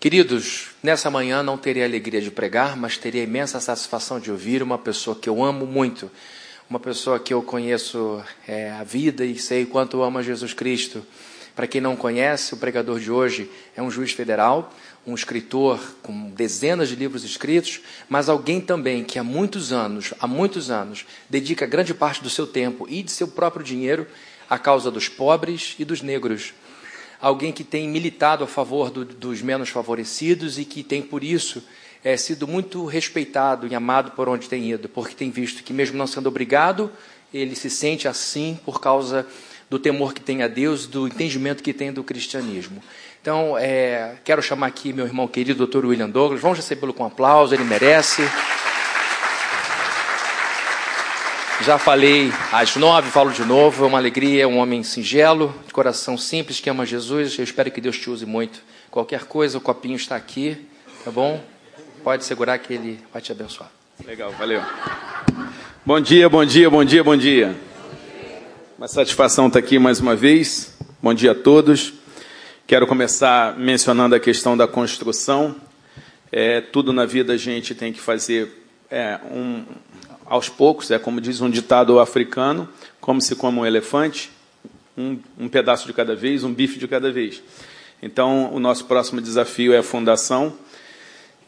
Queridos, nessa manhã não terei a alegria de pregar, mas terei a imensa satisfação de ouvir uma pessoa que eu amo muito, uma pessoa que eu conheço é, a vida e sei quanto ama Jesus Cristo. Para quem não conhece, o pregador de hoje é um juiz federal, um escritor com dezenas de livros escritos, mas alguém também que há muitos anos, há muitos anos, dedica grande parte do seu tempo e de seu próprio dinheiro à causa dos pobres e dos negros alguém que tem militado a favor do, dos menos favorecidos e que tem, por isso, é, sido muito respeitado e amado por onde tem ido, porque tem visto que, mesmo não sendo obrigado, ele se sente assim por causa do temor que tem a Deus, do entendimento que tem do cristianismo. Então, é, quero chamar aqui meu irmão querido, Dr. William Douglas. Vamos recebê-lo com aplauso, ele merece. Já falei às nove, falo de novo. É uma alegria, é um homem singelo, de coração simples, que ama Jesus. Eu espero que Deus te use muito. Qualquer coisa, o copinho está aqui, tá bom? Pode segurar que ele vai te abençoar. Legal, valeu. Bom dia, bom dia, bom dia, bom dia. Uma satisfação estar aqui mais uma vez. Bom dia a todos. Quero começar mencionando a questão da construção. É, tudo na vida a gente tem que fazer é, um, aos poucos, é como diz um ditado africano, como se come um elefante, um, um pedaço de cada vez, um bife de cada vez. Então, o nosso próximo desafio é a fundação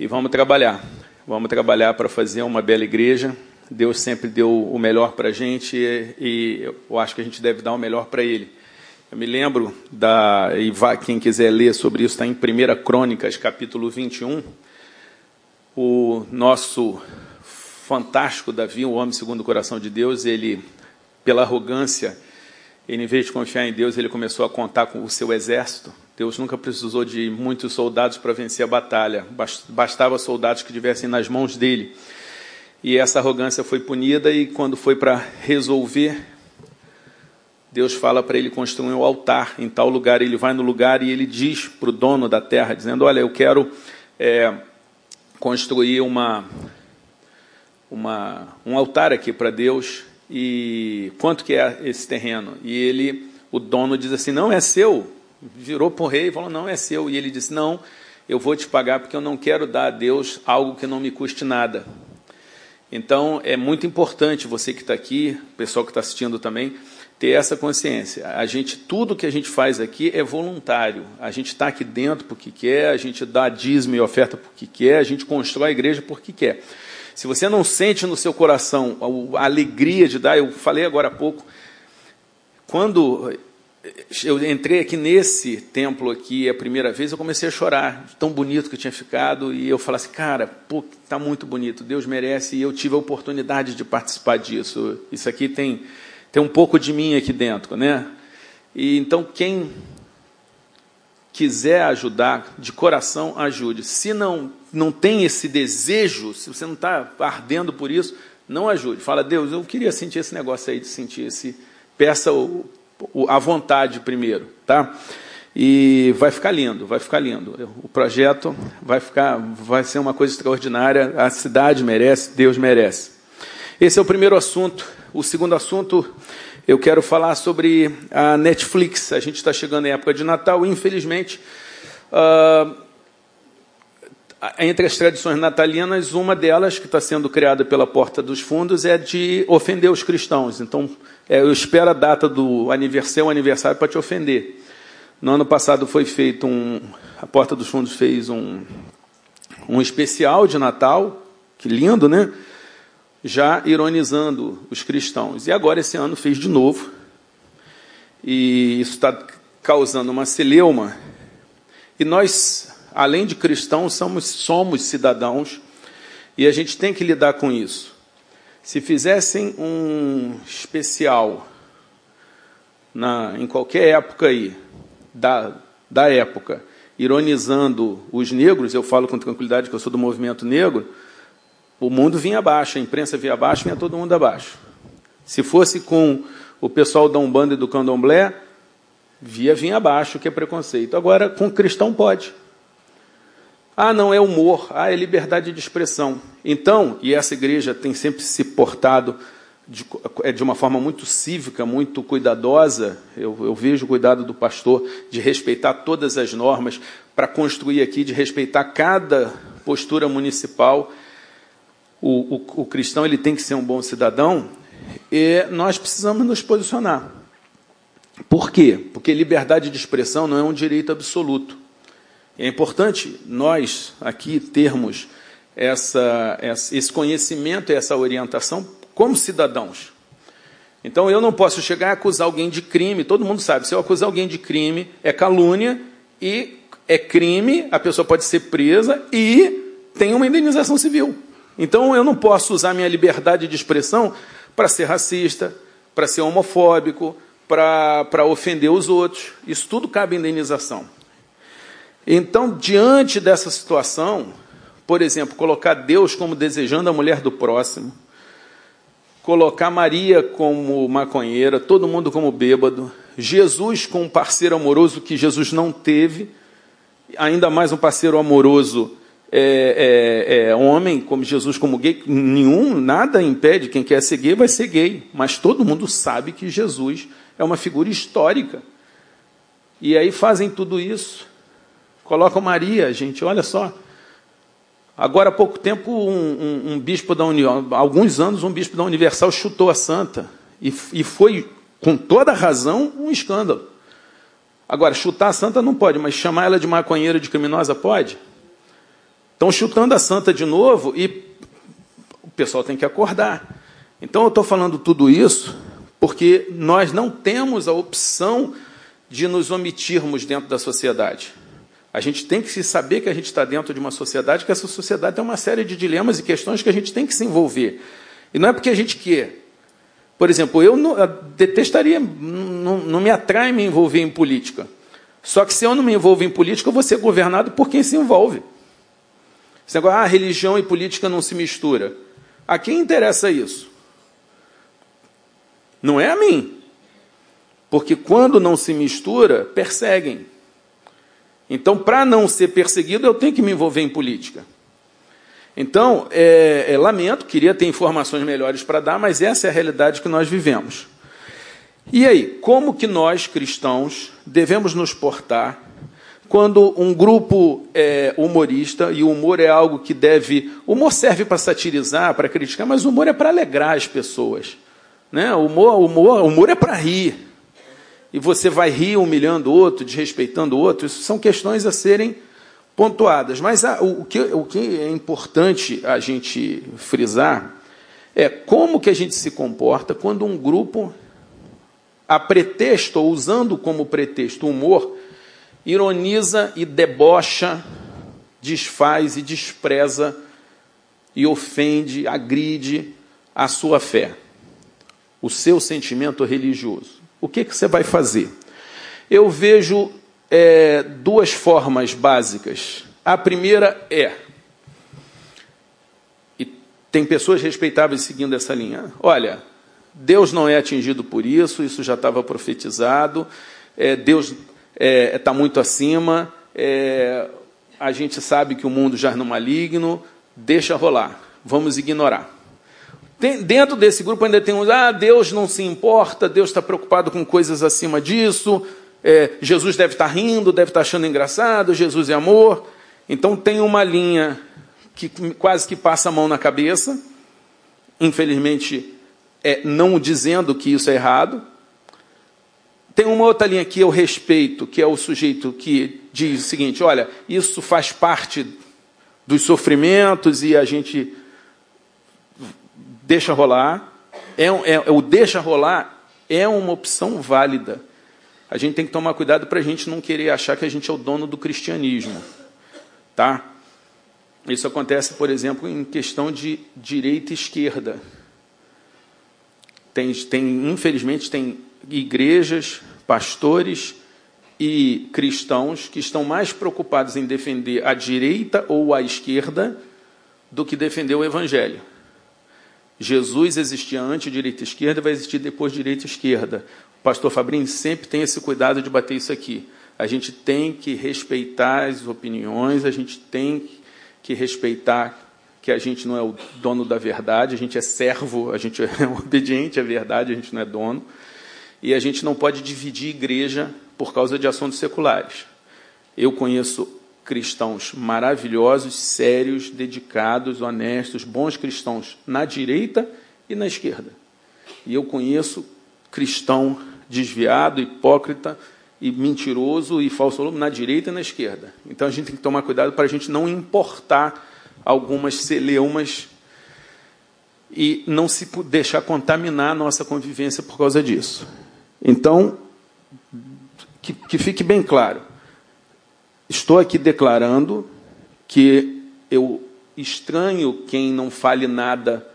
e vamos trabalhar. Vamos trabalhar para fazer uma bela igreja. Deus sempre deu o melhor para a gente e, eu acho que a gente deve dar o melhor para Ele. Eu me lembro da, e quem quiser ler sobre isso, está em 1 Crônicas, capítulo 21. O nosso fantástico Davi, um homem segundo o coração de Deus, ele, pela arrogância, ele, em vez de confiar em Deus, ele começou a contar com o seu exército. Deus nunca precisou de muitos soldados para vencer a batalha, bastava soldados que estivessem nas mãos dele. E essa arrogância foi punida, e quando foi para resolver, Deus fala para ele construir um altar em tal lugar. Ele vai no lugar e ele diz para o dono da terra, dizendo: Olha, eu quero é, construir uma uma, um altar aqui para Deus e quanto que é esse terreno? E ele, o dono diz assim, não é seu. Virou para o rei e falou, não é seu. E ele disse, não, eu vou te pagar porque eu não quero dar a Deus algo que não me custe nada. Então é muito importante você que está aqui, pessoal que está assistindo também, ter essa consciência. A gente, tudo que a gente faz aqui é voluntário. A gente está aqui dentro porque quer, a gente dá dízimo e oferta porque quer, a gente constrói a igreja porque quer. Se você não sente no seu coração a alegria de dar, eu falei agora há pouco, quando eu entrei aqui nesse templo aqui a primeira vez, eu comecei a chorar, tão bonito que tinha ficado, e eu falei assim, cara, pô, tá muito bonito, Deus merece, e eu tive a oportunidade de participar disso. Isso aqui tem, tem um pouco de mim aqui dentro, né? E então quem quiser ajudar, de coração ajude. Se não, não tem esse desejo, se você não está ardendo por isso, não ajude. Fala, Deus, eu queria sentir esse negócio aí, de sentir esse. Peça o, o, a vontade primeiro, tá? E vai ficar lindo, vai ficar lindo. O projeto vai ficar, vai ser uma coisa extraordinária. A cidade merece, Deus merece. Esse é o primeiro assunto. O segundo assunto eu quero falar sobre a Netflix. A gente está chegando em época de Natal, infelizmente, uh, entre as tradições natalinas, uma delas, que está sendo criada pela Porta dos Fundos, é de ofender os cristãos. Então, é, eu espero a data do aniversário, aniversário para te ofender. No ano passado foi feito um. A Porta dos Fundos fez um, um especial de Natal, que lindo, né? Já ironizando os cristãos. E agora, esse ano, fez de novo. E isso está causando uma celeuma. E nós, além de cristãos, somos, somos cidadãos. E a gente tem que lidar com isso. Se fizessem um especial na, em qualquer época aí, da, da época, ironizando os negros, eu falo com tranquilidade que eu sou do movimento negro, o mundo vinha abaixo, a imprensa vinha abaixo, vinha todo mundo abaixo. Se fosse com o pessoal da Umbanda e do Candomblé, via vinha abaixo, que é preconceito. Agora, com cristão pode. Ah, não é humor, ah, é liberdade de expressão. Então, e essa igreja tem sempre se portado de, é de uma forma muito cívica, muito cuidadosa. Eu, eu vejo o cuidado do pastor de respeitar todas as normas para construir aqui, de respeitar cada postura municipal. O, o, o cristão ele tem que ser um bom cidadão e nós precisamos nos posicionar. Por quê? Porque liberdade de expressão não é um direito absoluto. É importante nós aqui termos essa, esse conhecimento e essa orientação como cidadãos. Então eu não posso chegar e acusar alguém de crime. Todo mundo sabe, se eu acusar alguém de crime, é calúnia e é crime, a pessoa pode ser presa e tem uma indenização civil. Então eu não posso usar minha liberdade de expressão para ser racista, para ser homofóbico, para ofender os outros. Isso tudo cabe indenização. Então, diante dessa situação, por exemplo, colocar Deus como desejando a mulher do próximo, colocar Maria como maconheira, todo mundo como bêbado, Jesus com um parceiro amoroso que Jesus não teve, ainda mais um parceiro amoroso é, é, é, homem, como Jesus como gay, nenhum, nada impede, quem quer ser gay vai ser gay, mas todo mundo sabe que Jesus é uma figura histórica. E aí fazem tudo isso, colocam Maria, gente, olha só, Agora há pouco tempo, um, um, um bispo da União, alguns anos, um bispo da Universal chutou a santa. E, e foi, com toda razão, um escândalo. Agora, chutar a santa não pode, mas chamar ela de maconheira, de criminosa, pode? Estão chutando a santa de novo e o pessoal tem que acordar. Então eu estou falando tudo isso porque nós não temos a opção de nos omitirmos dentro da sociedade. A gente tem que se saber que a gente está dentro de uma sociedade, que essa sociedade tem uma série de dilemas e questões que a gente tem que se envolver. E não é porque a gente quer. Por exemplo, eu, não, eu detestaria, não, não me atrai me envolver em política. Só que se eu não me envolvo em política, eu vou ser governado por quem se envolve. Esse negócio, ah, religião e política não se mistura. A quem interessa isso? Não é a mim. Porque quando não se mistura, perseguem. Então, para não ser perseguido, eu tenho que me envolver em política. Então, é, é, lamento, queria ter informações melhores para dar, mas essa é a realidade que nós vivemos. E aí, como que nós, cristãos, devemos nos portar quando um grupo é humorista, e o humor é algo que deve. O humor serve para satirizar, para criticar, mas o humor é para alegrar as pessoas. Né? O, humor, humor, humor é para rir e você vai rir humilhando o outro, desrespeitando o outro, isso são questões a serem pontuadas. Mas a, o, que, o que é importante a gente frisar é como que a gente se comporta quando um grupo, a pretexto, ou usando como pretexto o humor, ironiza e debocha, desfaz e despreza e ofende, agride a sua fé, o seu sentimento religioso o que, que você vai fazer? Eu vejo é, duas formas básicas. A primeira é, e tem pessoas respeitáveis seguindo essa linha, olha, Deus não é atingido por isso, isso já estava profetizado, é, Deus está é, tá muito acima, é, a gente sabe que o mundo já é no maligno, deixa rolar, vamos ignorar. Tem, dentro desse grupo ainda tem uns, ah, Deus não se importa, Deus está preocupado com coisas acima disso, é, Jesus deve estar tá rindo, deve estar tá achando engraçado, Jesus é amor. Então tem uma linha que quase que passa a mão na cabeça, infelizmente é, não dizendo que isso é errado. Tem uma outra linha que eu respeito, que é o sujeito que diz o seguinte: olha, isso faz parte dos sofrimentos e a gente deixa rolar. É, é, o deixa rolar é uma opção válida. A gente tem que tomar cuidado para a gente não querer achar que a gente é o dono do cristianismo. Tá? Isso acontece, por exemplo, em questão de direita e esquerda. Tem, tem, infelizmente, tem igrejas, pastores e cristãos que estão mais preocupados em defender a direita ou a esquerda do que defender o evangelho. Jesus existia antes direita e esquerda, vai existir depois direita e esquerda. O pastor Fabrini sempre tem esse cuidado de bater isso aqui. A gente tem que respeitar as opiniões, a gente tem que respeitar que a gente não é o dono da verdade, a gente é servo, a gente é obediente à verdade, a gente não é dono. E a gente não pode dividir igreja por causa de assuntos seculares. Eu conheço cristãos maravilhosos, sérios, dedicados, honestos, bons cristãos na direita e na esquerda. E eu conheço cristão desviado, hipócrita e mentiroso e falso na direita e na esquerda. Então a gente tem que tomar cuidado para a gente não importar algumas celeumas e não se deixar contaminar a nossa convivência por causa disso. Então, que, que fique bem claro, estou aqui declarando que eu estranho quem não fale nada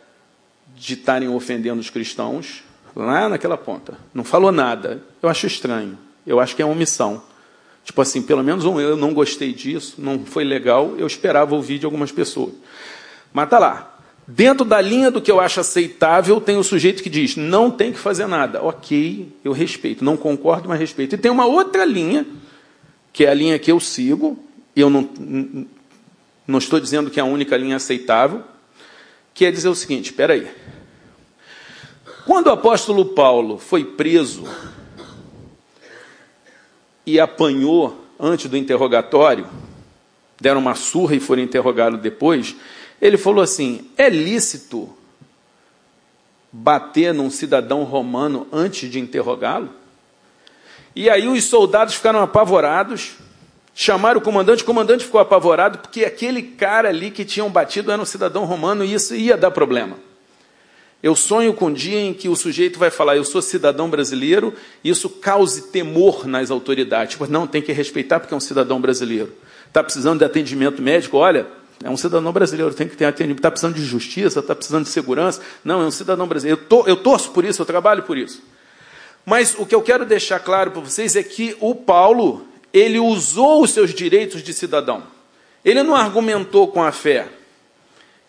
de estarem ofendendo os cristãos, lá naquela ponta. Não falou nada. Eu acho estranho. Eu acho que é omissão. Tipo assim, pelo menos um, eu não gostei disso, não foi legal, eu esperava ouvir de algumas pessoas. Mas tá lá. Dentro da linha do que eu acho aceitável, tem o sujeito que diz: não tem que fazer nada. Ok, eu respeito. Não concordo, mas respeito. E tem uma outra linha, que é a linha que eu sigo, e eu não, não estou dizendo que é a única linha aceitável, que é dizer o seguinte: espera aí. Quando o apóstolo Paulo foi preso e apanhou antes do interrogatório, deram uma surra e foram interrogá-lo depois, ele falou assim: é lícito bater num cidadão romano antes de interrogá-lo? E aí os soldados ficaram apavorados, chamaram o comandante, o comandante ficou apavorado, porque aquele cara ali que tinham batido era um cidadão romano e isso ia dar problema. Eu sonho com um dia em que o sujeito vai falar, eu sou cidadão brasileiro, e isso cause temor nas autoridades. Tipo, não, tem que respeitar porque é um cidadão brasileiro. Está precisando de atendimento médico? Olha, é um cidadão brasileiro, tem que ter atendimento. Está precisando de justiça, está precisando de segurança? Não, é um cidadão brasileiro. Eu, to, eu torço por isso, eu trabalho por isso. Mas o que eu quero deixar claro para vocês é que o Paulo, ele usou os seus direitos de cidadão. Ele não argumentou com a fé.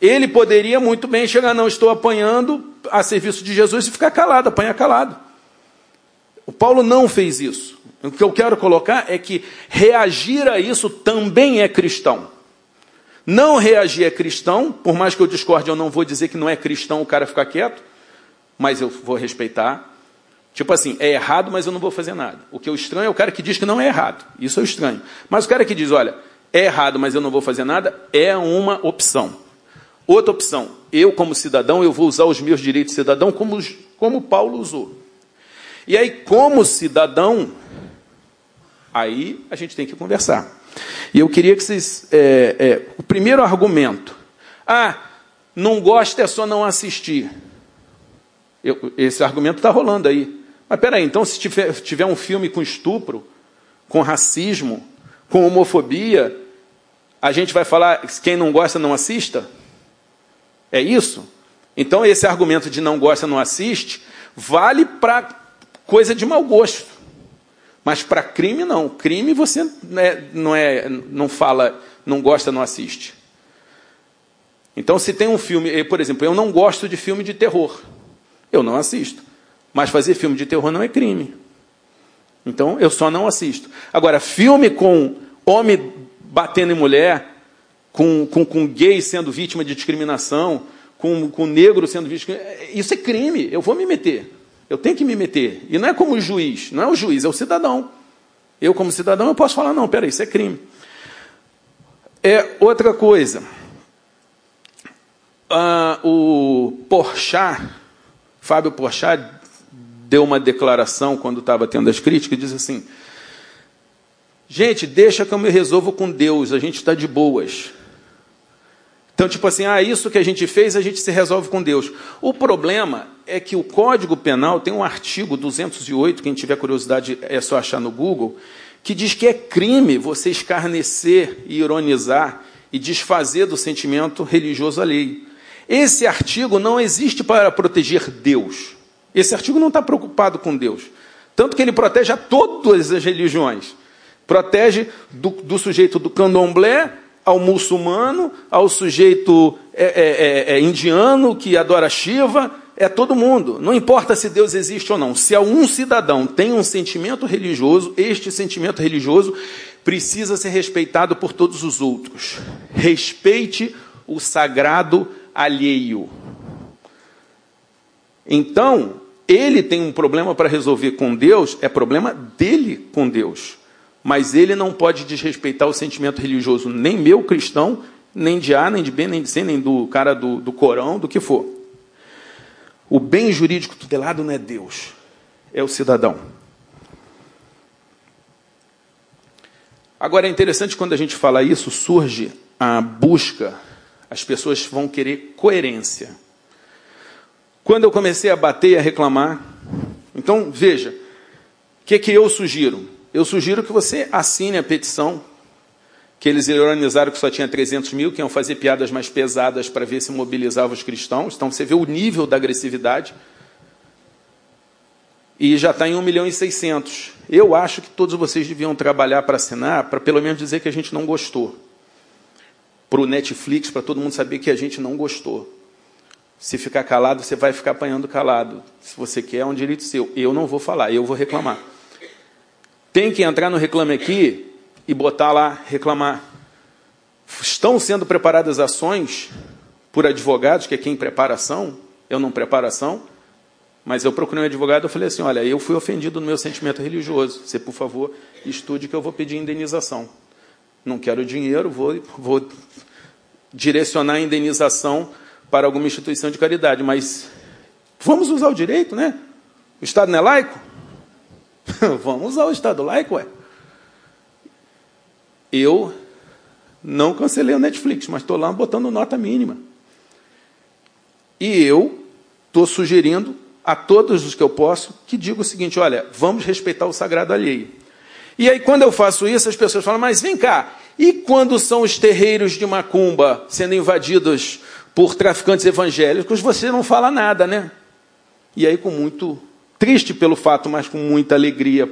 Ele poderia muito bem chegar, não, estou apanhando a serviço de Jesus e ficar calado, apanhar calado. O Paulo não fez isso. O que eu quero colocar é que reagir a isso também é cristão. Não reagir é cristão, por mais que eu discorde, eu não vou dizer que não é cristão o cara ficar quieto, mas eu vou respeitar. Tipo assim, é errado, mas eu não vou fazer nada. O que eu estranho é o cara que diz que não é errado. Isso eu estranho. Mas o cara que diz, olha, é errado, mas eu não vou fazer nada, é uma opção. Outra opção, eu como cidadão, eu vou usar os meus direitos de cidadão como, como Paulo usou. E aí, como cidadão, aí a gente tem que conversar. E eu queria que vocês. É, é, o primeiro argumento. Ah, não gosta é só não assistir. Eu, esse argumento está rolando aí. Mas peraí, então se tiver, tiver um filme com estupro, com racismo, com homofobia, a gente vai falar quem não gosta não assista? É isso? Então, esse argumento de não gosta, não assiste, vale para coisa de mau gosto. Mas para crime, não. Crime você não, é, não, é, não fala, não gosta, não assiste. Então, se tem um filme, por exemplo, eu não gosto de filme de terror, eu não assisto. Mas fazer filme de terror não é crime. Então, eu só não assisto. Agora, filme com homem batendo em mulher, com, com, com gay sendo vítima de discriminação, com, com negro sendo vítima. Isso é crime, eu vou me meter. Eu tenho que me meter. E não é como o juiz, não é o juiz, é o cidadão. Eu, como cidadão, eu posso falar, não, peraí, isso é crime. É outra coisa. Ah, o Porchat, Fábio Porchat, deu uma declaração quando estava tendo as críticas, diz assim: Gente, deixa que eu me resolvo com Deus, a gente está de boas. Então, tipo assim, ah, isso que a gente fez, a gente se resolve com Deus. O problema é que o Código Penal tem um artigo 208, quem tiver curiosidade é só achar no Google, que diz que é crime você escarnecer e ironizar e desfazer do sentimento religioso alheio. Esse artigo não existe para proteger Deus. Esse artigo não está preocupado com Deus. Tanto que ele protege a todas as religiões. Protege do, do sujeito do candomblé ao muçulmano, ao sujeito é, é, é, é, indiano que adora Shiva, é todo mundo. Não importa se Deus existe ou não. Se algum cidadão tem um sentimento religioso, este sentimento religioso precisa ser respeitado por todos os outros. Respeite o sagrado alheio. Então, ele tem um problema para resolver com Deus, é problema dele com Deus. Mas ele não pode desrespeitar o sentimento religioso, nem meu cristão, nem de A, nem de B, nem de C, nem do cara do, do Corão, do que for. O bem jurídico tutelado não é Deus, é o cidadão. Agora é interessante quando a gente fala isso, surge a busca, as pessoas vão querer coerência. Quando eu comecei a bater e a reclamar, então veja, o que, que eu sugiro? Eu sugiro que você assine a petição, que eles ironizaram que só tinha 300 mil, que iam fazer piadas mais pesadas para ver se mobilizava os cristãos. Então você vê o nível da agressividade e já está em 1 milhão e 600. Eu acho que todos vocês deviam trabalhar para assinar, para pelo menos dizer que a gente não gostou. Para o Netflix, para todo mundo saber que a gente não gostou. Se ficar calado, você vai ficar apanhando calado. Se você quer, é um direito seu. Eu não vou falar, eu vou reclamar. Tem que entrar no Reclame Aqui e botar lá, reclamar. Estão sendo preparadas ações por advogados, que é quem prepara ação, eu não preparo ação, mas eu procurei um advogado e falei assim: olha, eu fui ofendido no meu sentimento religioso. Você, por favor, estude que eu vou pedir indenização. Não quero dinheiro, vou, vou direcionar a indenização para alguma instituição de caridade. Mas vamos usar o direito, né? O Estado não é laico? vamos usar o Estado laico, ué. Eu não cancelei o Netflix, mas estou lá botando nota mínima. E eu estou sugerindo a todos os que eu posso, que digo o seguinte: olha, vamos respeitar o sagrado alheio. E aí, quando eu faço isso, as pessoas falam, mas vem cá, e quando são os terreiros de macumba sendo invadidos por traficantes evangélicos, você não fala nada, né? E aí, com muito triste pelo fato, mas com muita alegria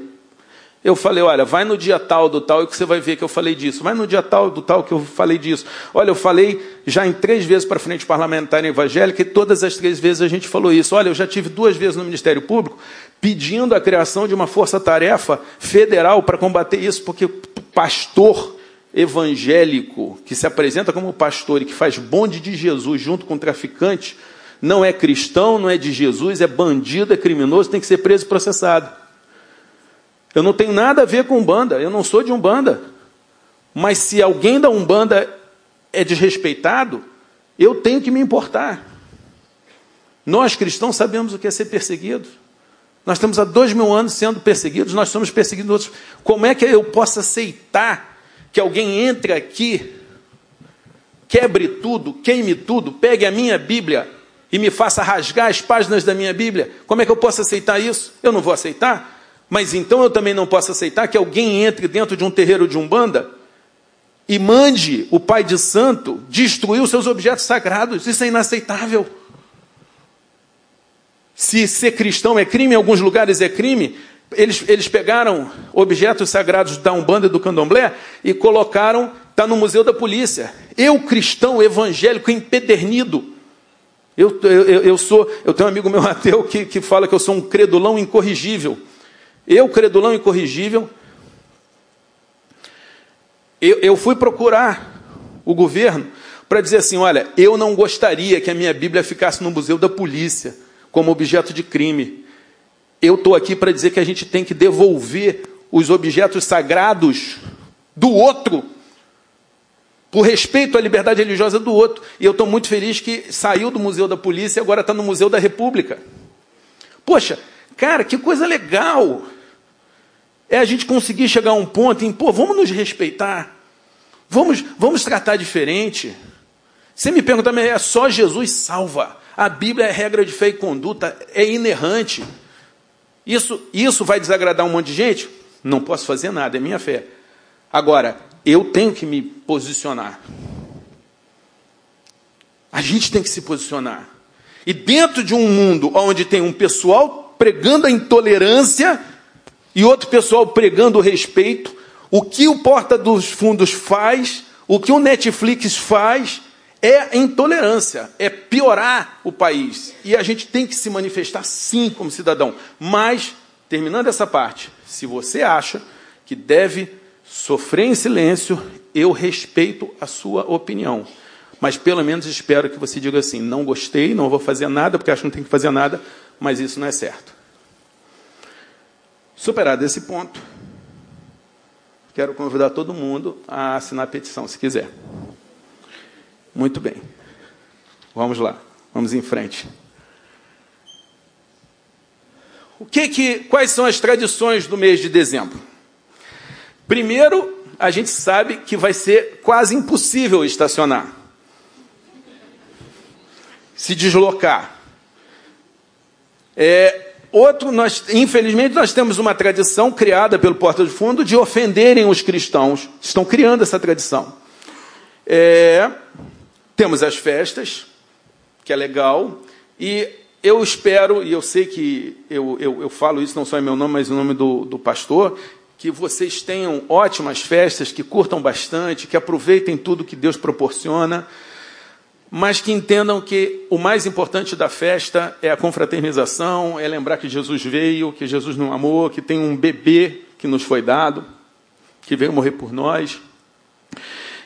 eu falei, olha, vai no dia tal do tal e que você vai ver que eu falei disso. Vai no dia tal do tal que eu falei disso. Olha, eu falei já em três vezes para a frente parlamentar evangélica e todas as três vezes a gente falou isso. Olha, eu já tive duas vezes no Ministério Público pedindo a criação de uma força-tarefa federal para combater isso, porque pastor evangélico que se apresenta como pastor e que faz bonde de Jesus junto com traficante não é cristão, não é de Jesus, é bandido, é criminoso, tem que ser preso e processado. Eu não tenho nada a ver com Umbanda, eu não sou de Umbanda. Mas se alguém da Umbanda é desrespeitado, eu tenho que me importar. Nós cristãos sabemos o que é ser perseguidos. Nós estamos há dois mil anos sendo perseguidos, nós somos perseguidos. Como é que eu posso aceitar que alguém entre aqui, quebre tudo, queime tudo, pegue a minha Bíblia e me faça rasgar as páginas da minha Bíblia? Como é que eu posso aceitar isso? Eu não vou aceitar. Mas então eu também não posso aceitar que alguém entre dentro de um terreiro de umbanda e mande o pai de santo destruir os seus objetos sagrados. Isso é inaceitável. Se ser cristão é crime, em alguns lugares é crime, eles, eles pegaram objetos sagrados da Umbanda e do Candomblé e colocaram, está no Museu da Polícia. Eu, cristão evangélico empedernido, eu, eu, eu, sou, eu tenho um amigo meu ateu que, que fala que eu sou um credulão incorrigível. Eu, credulão incorrigível, eu, eu fui procurar o governo para dizer assim: olha, eu não gostaria que a minha Bíblia ficasse no museu da polícia como objeto de crime. Eu estou aqui para dizer que a gente tem que devolver os objetos sagrados do outro, por respeito à liberdade religiosa do outro. E eu estou muito feliz que saiu do Museu da Polícia e agora está no Museu da República. Poxa, cara, que coisa legal! É a gente conseguir chegar a um ponto em, pô, vamos nos respeitar. Vamos, vamos tratar diferente. Você me pergunta, mas é só Jesus salva. A Bíblia é regra de fé e conduta, é inerrante. Isso, isso vai desagradar um monte de gente? Não posso fazer nada, é minha fé. Agora, eu tenho que me posicionar. A gente tem que se posicionar. E dentro de um mundo onde tem um pessoal pregando a intolerância, e outro pessoal pregando o respeito. O que o Porta dos Fundos faz, o que o Netflix faz, é intolerância, é piorar o país. E a gente tem que se manifestar sim como cidadão. Mas, terminando essa parte, se você acha que deve sofrer em silêncio, eu respeito a sua opinião. Mas pelo menos espero que você diga assim: não gostei, não vou fazer nada, porque acho que não tem que fazer nada, mas isso não é certo. Superado esse ponto, quero convidar todo mundo a assinar a petição, se quiser. Muito bem. Vamos lá, vamos em frente. O que que, quais são as tradições do mês de dezembro? Primeiro, a gente sabe que vai ser quase impossível estacionar se deslocar. É, outro, nós, infelizmente, nós temos uma tradição criada pelo Porta do Fundo de ofenderem os cristãos. Estão criando essa tradição. É, temos as festas, que é legal, e eu espero, e eu sei que eu, eu, eu falo isso não só em meu nome, mas em nome do, do pastor, que vocês tenham ótimas festas, que curtam bastante, que aproveitem tudo que Deus proporciona mas que entendam que o mais importante da festa é a confraternização, é lembrar que Jesus veio, que Jesus não amou, que tem um bebê que nos foi dado, que veio morrer por nós.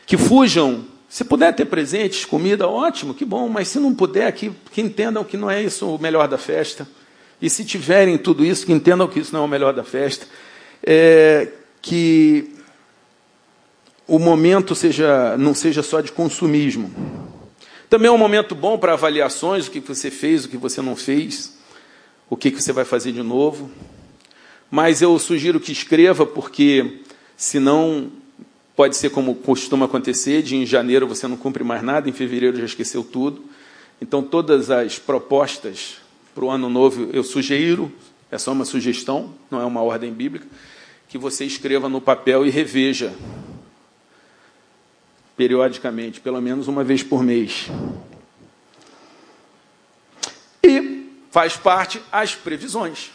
Que fujam, se puder ter presentes, comida, ótimo, que bom, mas se não puder, que, que entendam que não é isso o melhor da festa. E se tiverem tudo isso, que entendam que isso não é o melhor da festa. É, que o momento seja, não seja só de consumismo também é um momento bom para avaliações, o que você fez, o que você não fez, o que você vai fazer de novo. Mas eu sugiro que escreva, porque senão pode ser como costuma acontecer, de em janeiro você não cumpre mais nada, em fevereiro já esqueceu tudo. Então todas as propostas para o ano novo eu sugiro, é só uma sugestão, não é uma ordem bíblica, que você escreva no papel e reveja periodicamente, pelo menos uma vez por mês. E faz parte as previsões.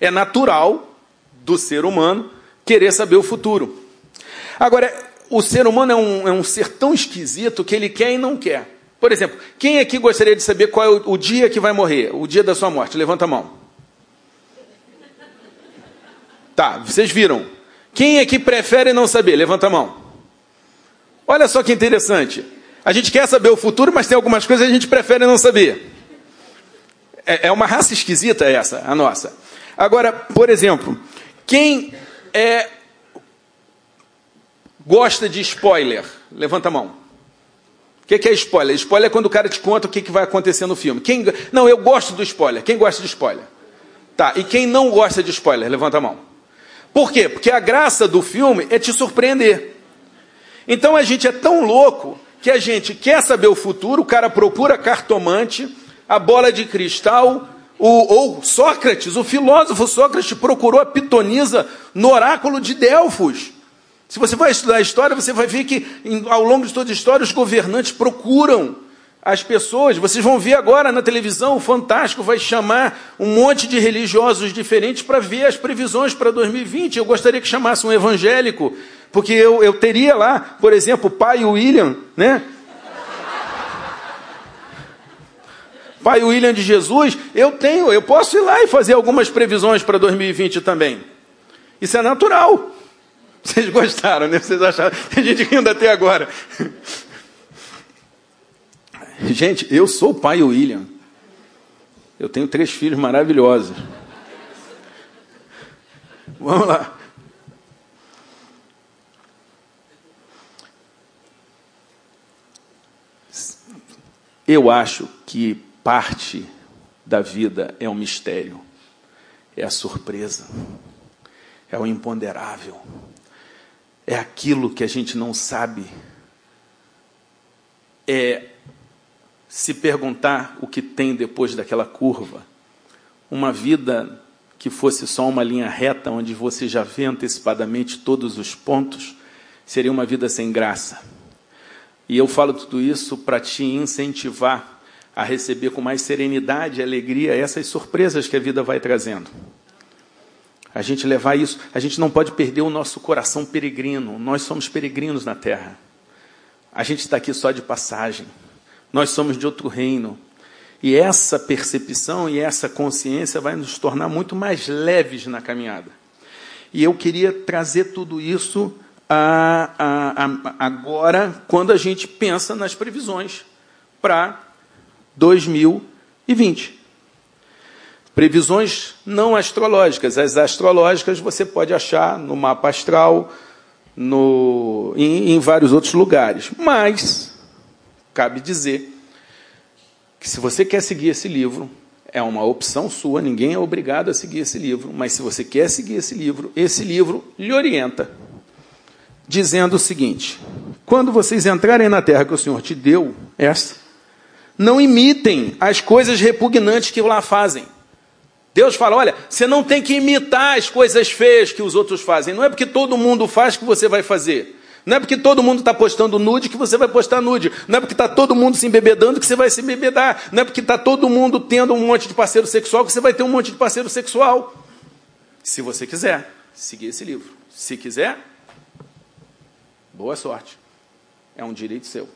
É natural do ser humano querer saber o futuro. Agora, o ser humano é um, é um ser tão esquisito que ele quer e não quer. Por exemplo, quem aqui gostaria de saber qual é o, o dia que vai morrer, o dia da sua morte? Levanta a mão. Tá, vocês viram. Quem aqui prefere não saber? Levanta a mão. Olha só que interessante. A gente quer saber o futuro, mas tem algumas coisas que a gente prefere não saber. É, é uma raça esquisita essa, a nossa. Agora, por exemplo, quem é gosta de spoiler? Levanta a mão. O que, é spoiler? Spoiler é quando o cara te conta o que, vai acontecer no filme. Quem... Não, eu gosto do spoiler. Quem gosta de spoiler? Tá, e quem não gosta de spoiler? Levanta a mão. Por quê? Porque a graça do filme é te surpreender. Então a gente é tão louco que a gente quer saber o futuro, o cara procura cartomante, a bola de cristal, o, ou Sócrates, o filósofo Sócrates procurou a pitonisa no oráculo de Delfos. Se você vai estudar a história, você vai ver que ao longo de toda a história os governantes procuram as pessoas. Vocês vão ver agora na televisão, o Fantástico vai chamar um monte de religiosos diferentes para ver as previsões para 2020. Eu gostaria que chamasse um evangélico porque eu, eu teria lá, por exemplo, o pai William, né? Pai William de Jesus, eu tenho, eu posso ir lá e fazer algumas previsões para 2020 também. Isso é natural. Vocês gostaram, né? Vocês acharam? Tem gente rindo até agora. Gente, eu sou o pai William. Eu tenho três filhos maravilhosos. Vamos lá. Eu acho que parte da vida é um mistério, é a surpresa, é o imponderável, é aquilo que a gente não sabe. É se perguntar o que tem depois daquela curva. Uma vida que fosse só uma linha reta, onde você já vê antecipadamente todos os pontos, seria uma vida sem graça. E eu falo tudo isso para te incentivar a receber com mais serenidade e alegria essas surpresas que a vida vai trazendo. A gente levar isso, a gente não pode perder o nosso coração peregrino. Nós somos peregrinos na terra. A gente está aqui só de passagem. Nós somos de outro reino. E essa percepção e essa consciência vai nos tornar muito mais leves na caminhada. E eu queria trazer tudo isso a, a, a, agora quando a gente pensa nas previsões para 2020. Previsões não astrológicas. As astrológicas você pode achar no mapa astral, no, em, em vários outros lugares. Mas, cabe dizer que se você quer seguir esse livro, é uma opção sua, ninguém é obrigado a seguir esse livro, mas se você quer seguir esse livro, esse livro lhe orienta, dizendo o seguinte: quando vocês entrarem na terra que o Senhor te deu, essa, não imitem as coisas repugnantes que lá fazem. Deus fala: olha, você não tem que imitar as coisas feias que os outros fazem. Não é porque todo mundo faz que você vai fazer. Não é porque todo mundo está postando nude que você vai postar nude. Não é porque está todo mundo se embebedando que você vai se embebedar. Não é porque está todo mundo tendo um monte de parceiro sexual que você vai ter um monte de parceiro sexual. Se você quiser seguir esse livro. Se quiser, boa sorte. É um direito seu.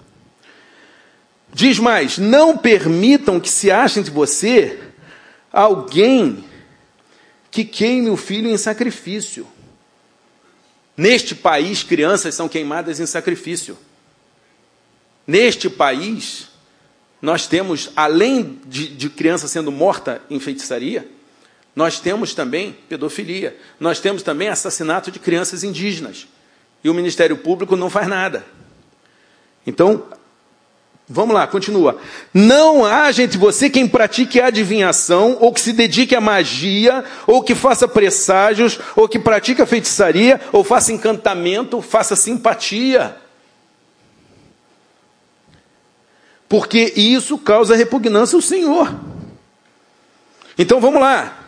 Diz mais: não permitam que se achem de você alguém que queime o filho em sacrifício. Neste país, crianças são queimadas em sacrifício. Neste país, nós temos, além de, de criança sendo morta em feitiçaria, nós temos também pedofilia, nós temos também assassinato de crianças indígenas. E o Ministério Público não faz nada. Então, Vamos lá, continua. Não haja entre você quem pratique adivinhação, ou que se dedique à magia, ou que faça presságios, ou que pratique a feitiçaria, ou faça encantamento, faça simpatia. Porque isso causa repugnância ao Senhor. Então vamos lá.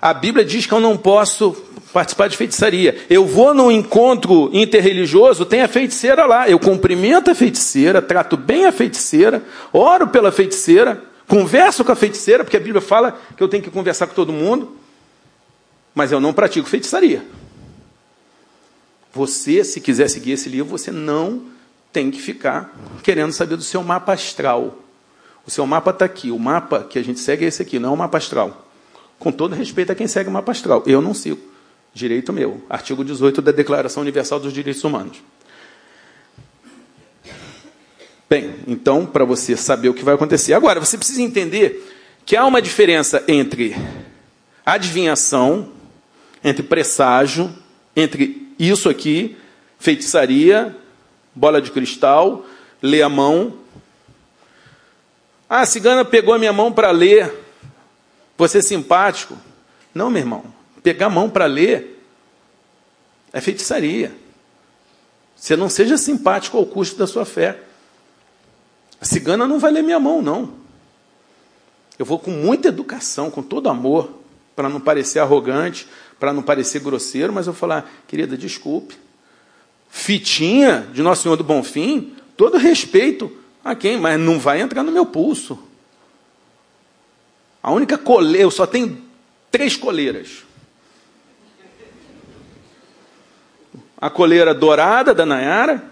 A Bíblia diz que eu não posso participar de feitiçaria. Eu vou num encontro interreligioso, tem a feiticeira lá. Eu cumprimento a feiticeira, trato bem a feiticeira, oro pela feiticeira, converso com a feiticeira, porque a Bíblia fala que eu tenho que conversar com todo mundo, mas eu não pratico feitiçaria. Você, se quiser seguir esse livro, você não tem que ficar querendo saber do seu mapa astral. O seu mapa está aqui. O mapa que a gente segue é esse aqui, não é o mapa astral. Com todo respeito a quem segue o mapa astral. Eu não sigo. Direito meu. Artigo 18 da Declaração Universal dos Direitos Humanos. Bem, então, para você saber o que vai acontecer. Agora, você precisa entender que há uma diferença entre adivinhação, entre presságio, entre isso aqui, feitiçaria, bola de cristal, ler a mão. Ah, a cigana pegou a minha mão para ler. Você é simpático? Não, meu irmão pegar a mão para ler é feitiçaria. Você não seja simpático ao custo da sua fé. A cigana não vai ler minha mão, não. Eu vou com muita educação, com todo amor, para não parecer arrogante, para não parecer grosseiro, mas eu vou falar, querida, desculpe. Fitinha de Nosso Senhor do Bom Fim, todo respeito a quem, mas não vai entrar no meu pulso. A única coleira, eu só tenho três coleiras. A coleira dourada da Nayara,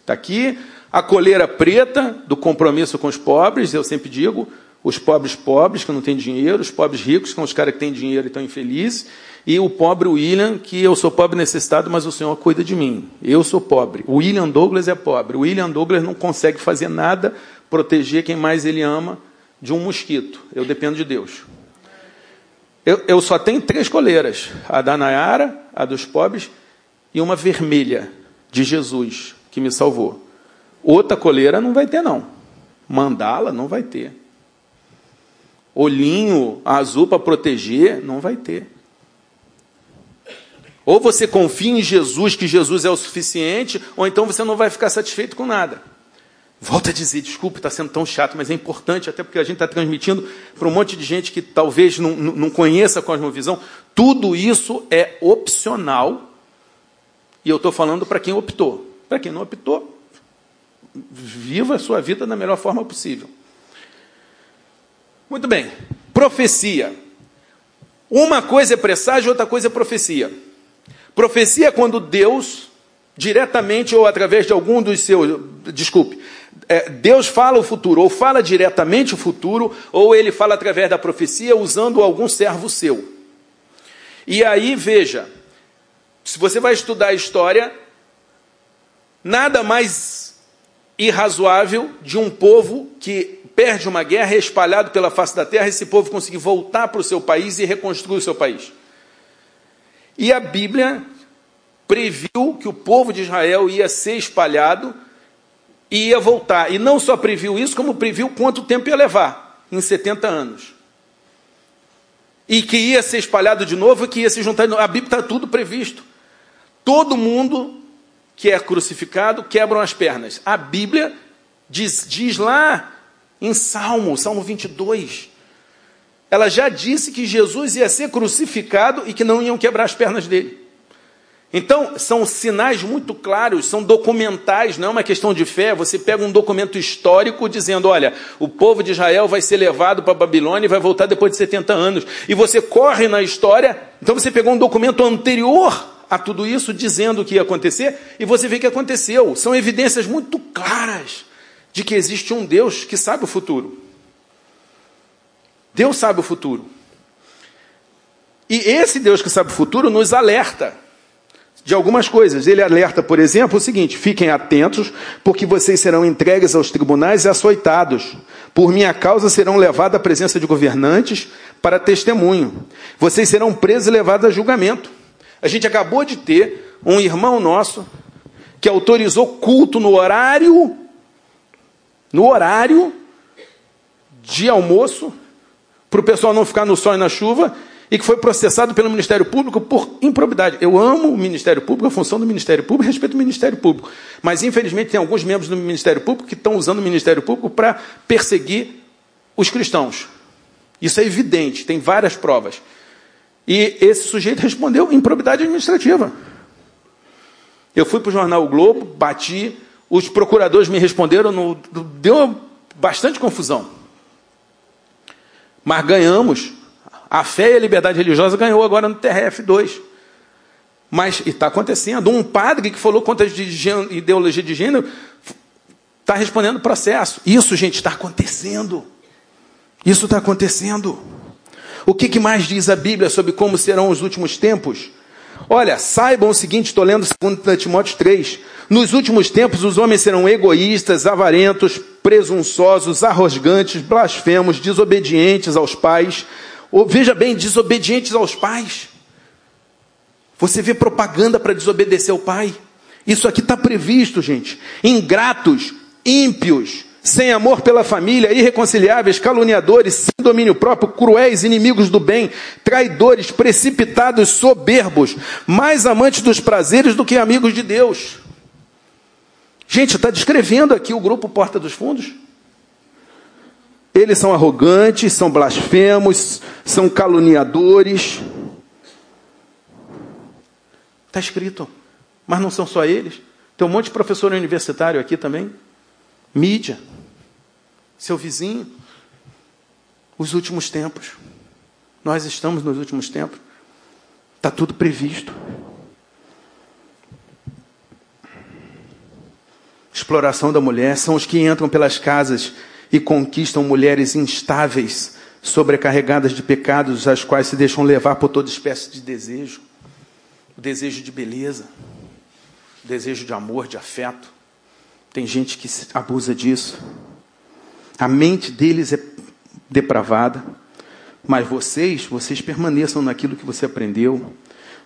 está aqui, a coleira preta do compromisso com os pobres, eu sempre digo, os pobres pobres que não têm dinheiro, os pobres ricos, que são os caras que têm dinheiro e estão infelizes, e o pobre William, que eu sou pobre necessitado, mas o Senhor cuida de mim. Eu sou pobre. O William Douglas é pobre. O William Douglas não consegue fazer nada proteger quem mais ele ama de um mosquito. Eu dependo de Deus. Eu, eu só tenho três coleiras: a da Nayara, a dos pobres e uma vermelha de Jesus que me salvou. Outra coleira não vai ter, não. Mandala não vai ter. Olhinho azul para proteger, não vai ter. Ou você confia em Jesus, que Jesus é o suficiente, ou então você não vai ficar satisfeito com nada. Volto a dizer, desculpe, está sendo tão chato, mas é importante, até porque a gente está transmitindo para um monte de gente que talvez não, não conheça a cosmovisão. Tudo isso é opcional e eu estou falando para quem optou. Para quem não optou, viva a sua vida da melhor forma possível. Muito bem. Profecia. Uma coisa é presságio, outra coisa é profecia. Profecia é quando Deus, diretamente ou através de algum dos seus. Desculpe. É, Deus fala o futuro, ou fala diretamente o futuro, ou ele fala através da profecia usando algum servo seu. E aí, veja, se você vai estudar a história, nada mais irrazoável de um povo que perde uma guerra, espalhado pela face da terra, esse povo conseguir voltar para o seu país e reconstruir o seu país. E a Bíblia previu que o povo de Israel ia ser espalhado e ia voltar. E não só previu isso, como previu quanto tempo ia levar em 70 anos. E que ia ser espalhado de novo e que ia se juntar. A Bíblia está tudo previsto. Todo mundo que é crucificado quebram as pernas. A Bíblia diz, diz lá em Salmo, Salmo 22, ela já disse que Jesus ia ser crucificado e que não iam quebrar as pernas dele. Então, são sinais muito claros, são documentais, não é uma questão de fé. Você pega um documento histórico dizendo: olha, o povo de Israel vai ser levado para a Babilônia e vai voltar depois de 70 anos. E você corre na história, então você pegou um documento anterior a tudo isso, dizendo o que ia acontecer, e você vê que aconteceu. São evidências muito claras de que existe um Deus que sabe o futuro. Deus sabe o futuro. E esse Deus que sabe o futuro nos alerta de algumas coisas. Ele alerta, por exemplo, o seguinte: fiquem atentos, porque vocês serão entregues aos tribunais e açoitados. Por minha causa serão levados à presença de governantes para testemunho. Vocês serão presos e levados a julgamento. A gente acabou de ter um irmão nosso que autorizou culto no horário, no horário de almoço, para o pessoal não ficar no sol e na chuva, e que foi processado pelo Ministério Público por improbidade. Eu amo o Ministério Público, a função do Ministério Público, respeito o Ministério Público. Mas, infelizmente, tem alguns membros do Ministério Público que estão usando o Ministério Público para perseguir os cristãos. Isso é evidente, tem várias provas. E esse sujeito respondeu improbidade administrativa. Eu fui para o jornal o Globo, bati, os procuradores me responderam, no, deu bastante confusão. Mas ganhamos. A fé e a liberdade religiosa ganhou agora no TRF2. Mas está acontecendo. Um padre que falou contra a ideologia de gênero está respondendo processo. Isso, gente, está acontecendo. Isso está acontecendo. O que, que mais diz a Bíblia sobre como serão os últimos tempos? Olha, saibam o seguinte, estou lendo 2 Timóteo 3. Nos últimos tempos, os homens serão egoístas, avarentos, presunçosos, arrogantes, blasfemos, desobedientes aos pais. Ou, veja bem, desobedientes aos pais. Você vê propaganda para desobedecer ao pai. Isso aqui está previsto, gente. Ingratos, ímpios, sem amor pela família, irreconciliáveis, caluniadores, sem domínio próprio, cruéis, inimigos do bem, traidores, precipitados, soberbos, mais amantes dos prazeres do que amigos de Deus. Gente, está descrevendo aqui o grupo Porta dos Fundos. Eles são arrogantes, são blasfemos, são caluniadores. Está escrito. Mas não são só eles. Tem um monte de professor universitário aqui também. Mídia, seu vizinho, os últimos tempos. Nós estamos nos últimos tempos. Está tudo previsto. Exploração da mulher são os que entram pelas casas e conquistam mulheres instáveis, sobrecarregadas de pecados, as quais se deixam levar por toda espécie de desejo. O desejo de beleza, o desejo de amor, de afeto. Tem gente que abusa disso. A mente deles é depravada. Mas vocês, vocês permaneçam naquilo que você aprendeu.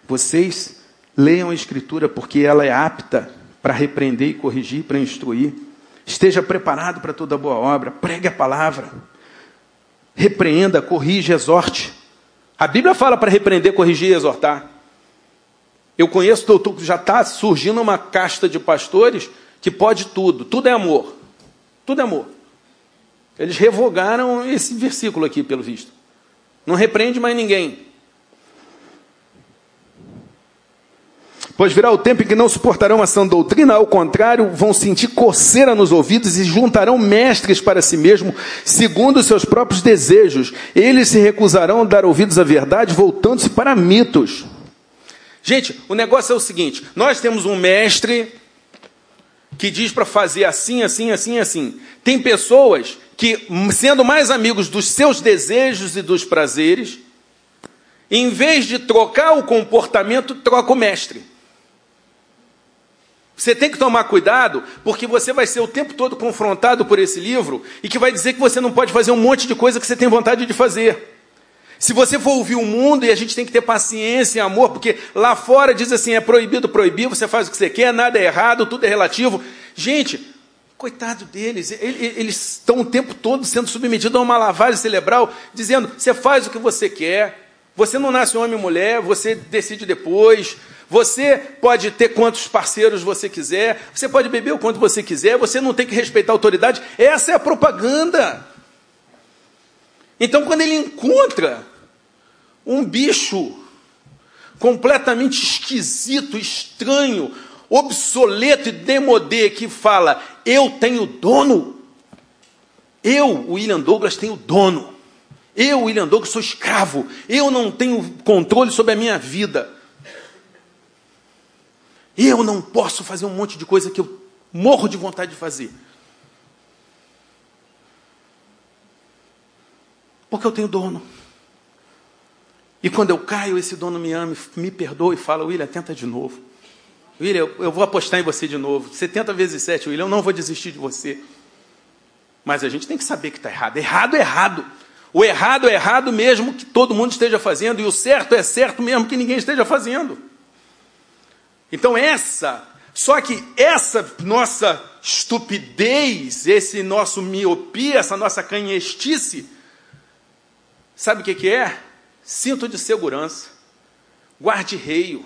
Vocês leiam a Escritura porque ela é apta para repreender e corrigir, para instruir. Esteja preparado para toda boa obra. Pregue a palavra. Repreenda, corrija, exorte. A Bíblia fala para repreender, corrigir e exortar. Eu conheço, doutor, já está surgindo uma casta de pastores que pode tudo, tudo é amor. Tudo é amor. Eles revogaram esse versículo aqui, pelo visto. Não repreende mais ninguém. Pois virá o tempo em que não suportarão a sã doutrina, ao contrário, vão sentir coceira nos ouvidos e juntarão mestres para si mesmo, segundo os seus próprios desejos. Eles se recusarão a dar ouvidos à verdade, voltando-se para mitos. Gente, o negócio é o seguinte: nós temos um mestre que diz para fazer assim, assim, assim, assim. Tem pessoas que, sendo mais amigos dos seus desejos e dos prazeres, em vez de trocar o comportamento, troca o mestre. Você tem que tomar cuidado, porque você vai ser o tempo todo confrontado por esse livro e que vai dizer que você não pode fazer um monte de coisa que você tem vontade de fazer. Se você for ouvir o mundo, e a gente tem que ter paciência e amor, porque lá fora diz assim: é proibido proibir, você faz o que você quer, nada é errado, tudo é relativo. Gente, coitado deles, eles estão o tempo todo sendo submetidos a uma lavagem cerebral, dizendo: você faz o que você quer, você não nasce homem ou mulher, você decide depois. Você pode ter quantos parceiros você quiser, você pode beber o quanto você quiser, você não tem que respeitar a autoridade. Essa é a propaganda. Então, quando ele encontra um bicho completamente esquisito, estranho, obsoleto e demodê que fala: Eu tenho dono. Eu, William Douglas, tenho dono. Eu, William Douglas, sou escravo. Eu não tenho controle sobre a minha vida. Eu não posso fazer um monte de coisa que eu morro de vontade de fazer. Porque eu tenho dono. E quando eu caio, esse dono me ama, me perdoa e fala: William, tenta de novo. William, eu vou apostar em você de novo. 70 vezes 7, William, eu não vou desistir de você. Mas a gente tem que saber que está errado. Errado é errado. O errado é errado mesmo que todo mundo esteja fazendo, e o certo é certo mesmo que ninguém esteja fazendo. Então, essa, só que essa nossa estupidez, esse nosso miopia, essa nossa canhestice, sabe o que, que é? Cinto de segurança, guarde-reio,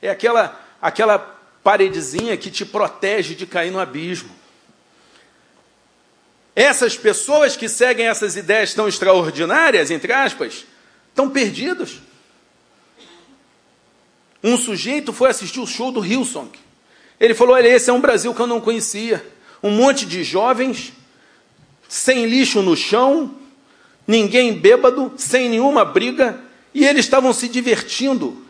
é aquela, aquela paredezinha que te protege de cair no abismo. Essas pessoas que seguem essas ideias tão extraordinárias, entre aspas, estão perdidos. Um sujeito foi assistir o show do Hillsong. Ele falou: Olha, esse é um Brasil que eu não conhecia. Um monte de jovens, sem lixo no chão, ninguém bêbado, sem nenhuma briga, e eles estavam se divertindo.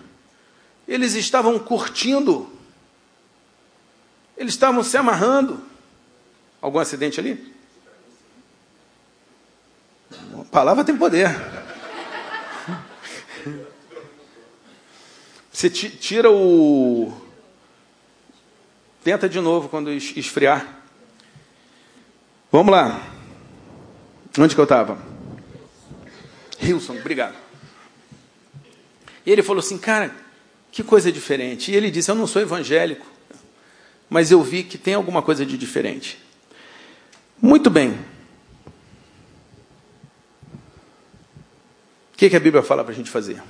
Eles estavam curtindo. Eles estavam se amarrando. Algum acidente ali? A palavra tem poder. Você tira o. Tenta de novo quando esfriar. Vamos lá. Onde que eu estava? Wilson, obrigado. E ele falou assim, cara, que coisa diferente. E ele disse: Eu não sou evangélico, mas eu vi que tem alguma coisa de diferente. Muito bem. O que, que a Bíblia fala para a gente fazer?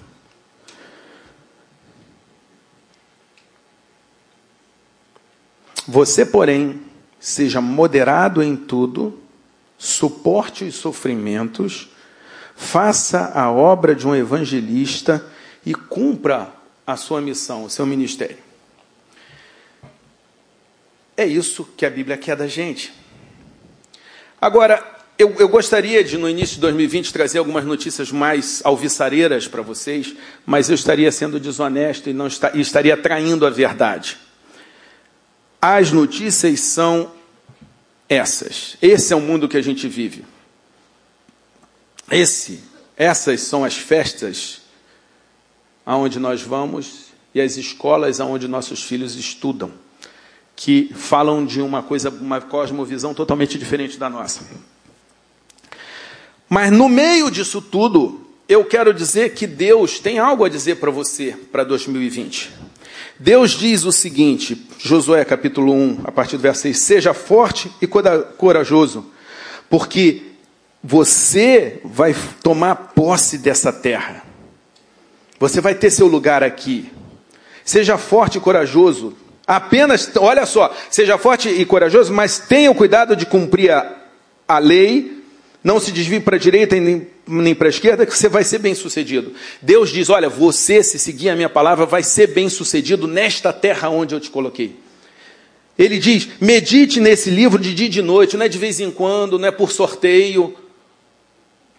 Você, porém, seja moderado em tudo, suporte os sofrimentos, faça a obra de um evangelista e cumpra a sua missão, o seu ministério. É isso que a Bíblia quer da gente. Agora, eu, eu, gostaria de, no início de 2020, trazer algumas notícias mais alvissareiras para vocês, mas eu estaria sendo desonesto e, não está, e estaria traindo a verdade. As notícias são essas. Esse é o mundo que a gente vive. Esse, essas são as festas aonde nós vamos e as escolas aonde nossos filhos estudam, que falam de uma coisa, uma cosmovisão totalmente diferente da nossa. Mas no meio disso tudo, eu quero dizer que Deus tem algo a dizer para você para 2020. Deus diz o seguinte, Josué capítulo 1, a partir do verso 6: Seja forte e corajoso, porque você vai tomar posse dessa terra. Você vai ter seu lugar aqui. Seja forte e corajoso. Apenas, olha só, seja forte e corajoso, mas tenha o cuidado de cumprir a, a lei, não se desvie para a direita nem nem para a esquerda, que você vai ser bem sucedido. Deus diz: Olha, você, se seguir a minha palavra, vai ser bem sucedido nesta terra onde eu te coloquei. Ele diz: medite nesse livro de dia e de noite, não é de vez em quando, não é por sorteio,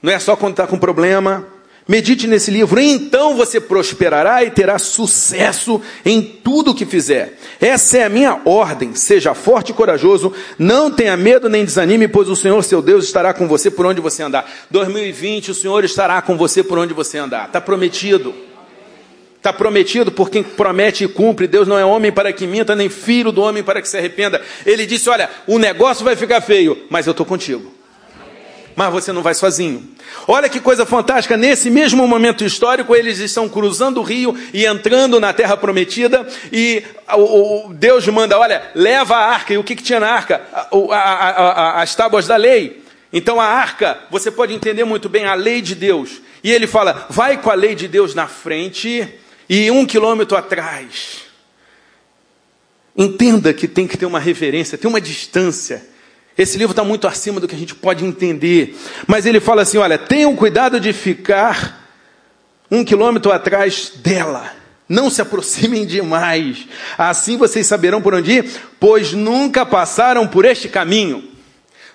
não é só quando está com problema. Medite nesse livro, então você prosperará e terá sucesso em tudo o que fizer. Essa é a minha ordem. Seja forte e corajoso, não tenha medo nem desanime, pois o Senhor seu Deus estará com você por onde você andar. 2020, o Senhor estará com você por onde você andar. Está prometido. Está prometido por quem promete e cumpre. Deus não é homem para que minta, nem filho do homem para que se arrependa. Ele disse: Olha, o negócio vai ficar feio, mas eu estou contigo mas você não vai sozinho. Olha que coisa fantástica, nesse mesmo momento histórico, eles estão cruzando o rio e entrando na terra prometida, e Deus manda: olha, leva a arca. E o que, que tinha na arca? As tábuas da lei. Então a arca, você pode entender muito bem a lei de Deus. E ele fala: vai com a lei de Deus na frente e um quilômetro atrás. Entenda que tem que ter uma reverência, tem uma distância. Esse livro está muito acima do que a gente pode entender. Mas ele fala assim: olha, tenham cuidado de ficar um quilômetro atrás dela. Não se aproximem demais. Assim vocês saberão por onde ir, pois nunca passaram por este caminho.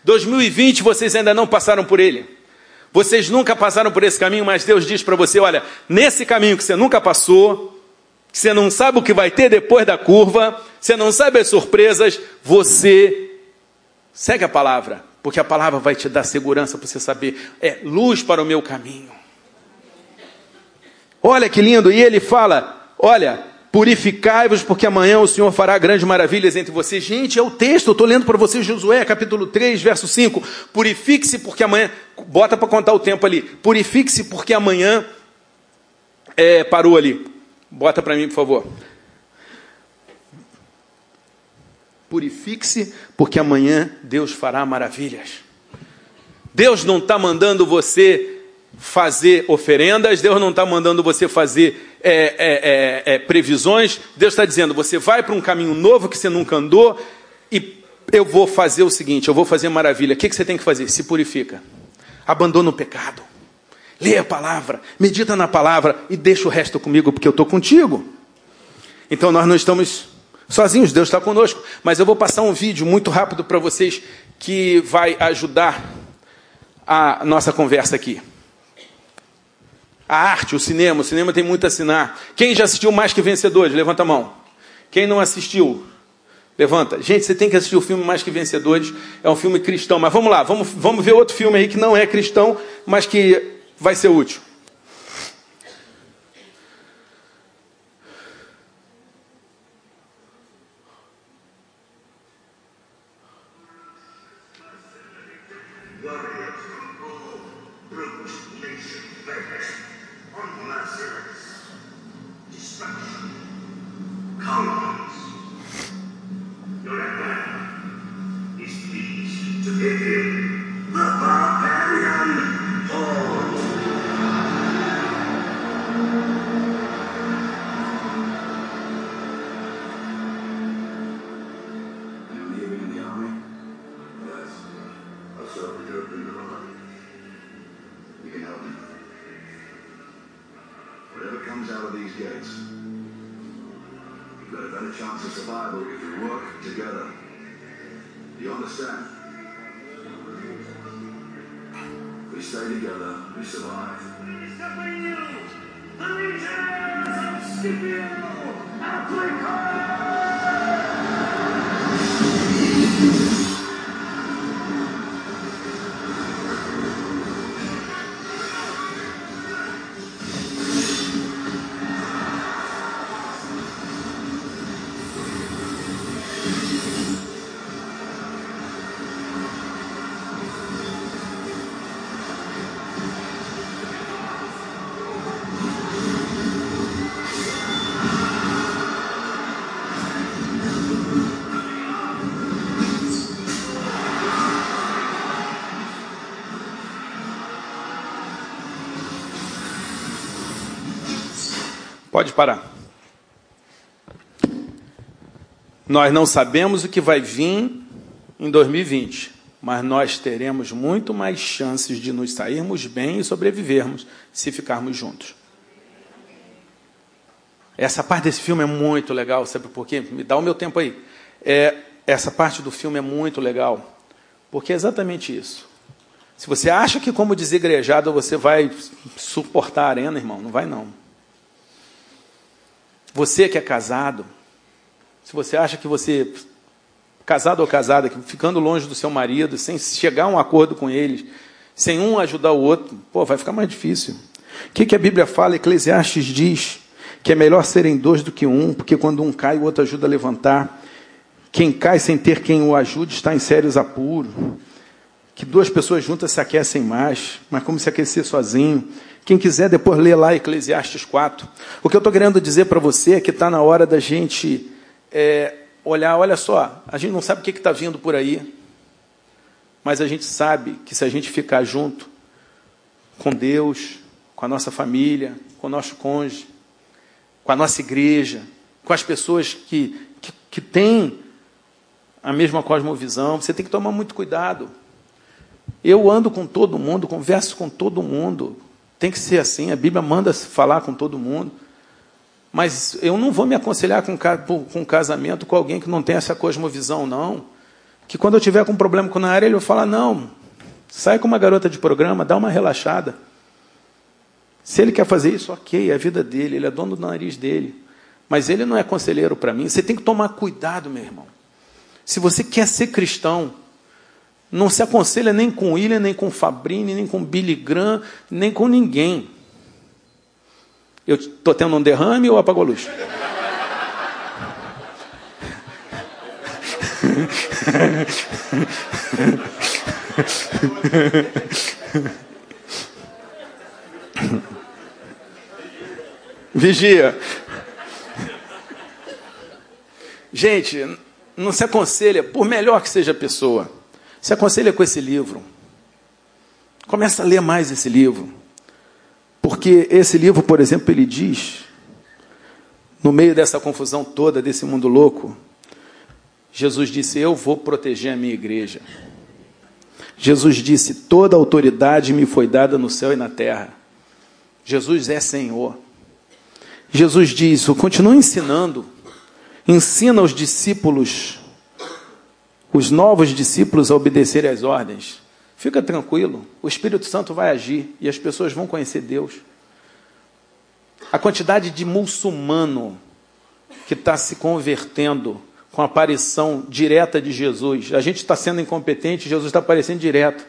2020 vocês ainda não passaram por ele. Vocês nunca passaram por esse caminho, mas Deus diz para você: olha, nesse caminho que você nunca passou, que você não sabe o que vai ter depois da curva, você não sabe as surpresas, você Segue a palavra, porque a palavra vai te dar segurança para você saber. É luz para o meu caminho. Olha que lindo. E ele fala: Olha, purificai-vos, porque amanhã o Senhor fará grandes maravilhas entre vocês. Gente, é o texto, eu estou lendo para vocês Josué, capítulo 3, verso 5. Purifique-se, porque amanhã. Bota para contar o tempo ali. Purifique-se, porque amanhã. É, parou ali. Bota para mim, por favor. Purifique-se, porque amanhã Deus fará maravilhas. Deus não está mandando você fazer oferendas, Deus não está mandando você fazer é, é, é, é previsões, Deus está dizendo: você vai para um caminho novo que você nunca andou e eu vou fazer o seguinte: eu vou fazer maravilha. O que, que você tem que fazer? Se purifica, abandona o pecado, lê a palavra, medita na palavra e deixa o resto comigo, porque eu estou contigo. Então nós não estamos sozinhos, Deus está conosco. Mas eu vou passar um vídeo muito rápido para vocês que vai ajudar a nossa conversa aqui. A arte, o cinema, o cinema tem muito a assinar. Quem já assistiu Mais Que Vencedores? Levanta a mão. Quem não assistiu? Levanta. Gente, você tem que assistir o filme Mais Que Vencedores. É um filme cristão. Mas vamos lá, vamos, vamos ver outro filme aí que não é cristão, mas que vai ser útil. Pode parar. Nós não sabemos o que vai vir em 2020, mas nós teremos muito mais chances de nos sairmos bem e sobrevivermos se ficarmos juntos. Essa parte desse filme é muito legal, sabe por quê? Me dá o meu tempo aí. É, essa parte do filme é muito legal, porque é exatamente isso. Se você acha que, como desigrejado, você vai suportar a arena, irmão, não vai não. Você que é casado, se você acha que você, casado ou casada, ficando longe do seu marido, sem chegar a um acordo com eles, sem um ajudar o outro, pô, vai ficar mais difícil. O que, que a Bíblia fala? Eclesiastes diz que é melhor serem dois do que um, porque quando um cai, o outro ajuda a levantar. Quem cai sem ter quem o ajude está em sérios apuros. Que duas pessoas juntas se aquecem mais, mas como se aquecer sozinho. Quem quiser depois ler lá Eclesiastes 4. O que eu estou querendo dizer para você é que está na hora da gente é, olhar, olha só, a gente não sabe o que está vindo por aí, mas a gente sabe que se a gente ficar junto com Deus, com a nossa família, com o nosso cônjuge, com a nossa igreja, com as pessoas que, que, que têm a mesma cosmovisão, você tem que tomar muito cuidado. Eu ando com todo mundo, converso com todo mundo. Tem que ser assim, a Bíblia manda falar com todo mundo. Mas eu não vou me aconselhar com, com casamento com alguém que não tem essa cosmovisão, não. Que quando eu tiver com um problema com a área, ele vai falar: não, sai com uma garota de programa, dá uma relaxada. Se ele quer fazer isso, ok, é a vida dele, ele é dono do nariz dele. Mas ele não é conselheiro para mim. Você tem que tomar cuidado, meu irmão. Se você quer ser cristão, não se aconselha nem com William, nem com Fabrini, nem com Billy Graham, nem com ninguém. Eu estou tendo um derrame ou apagou a luz? Vigia. Gente, não se aconselha, por melhor que seja a pessoa, se aconselha com esse livro. Começa a ler mais esse livro. Porque esse livro, por exemplo, ele diz, no meio dessa confusão toda, desse mundo louco, Jesus disse: Eu vou proteger a minha igreja. Jesus disse: Toda autoridade me foi dada no céu e na terra. Jesus é Senhor. Jesus diz: continua ensinando, ensina os discípulos, os novos discípulos, a obedecerem às ordens. Fica tranquilo, o Espírito Santo vai agir e as pessoas vão conhecer Deus. A quantidade de muçulmano que está se convertendo com a aparição direta de Jesus. A gente está sendo incompetente, Jesus está aparecendo direto.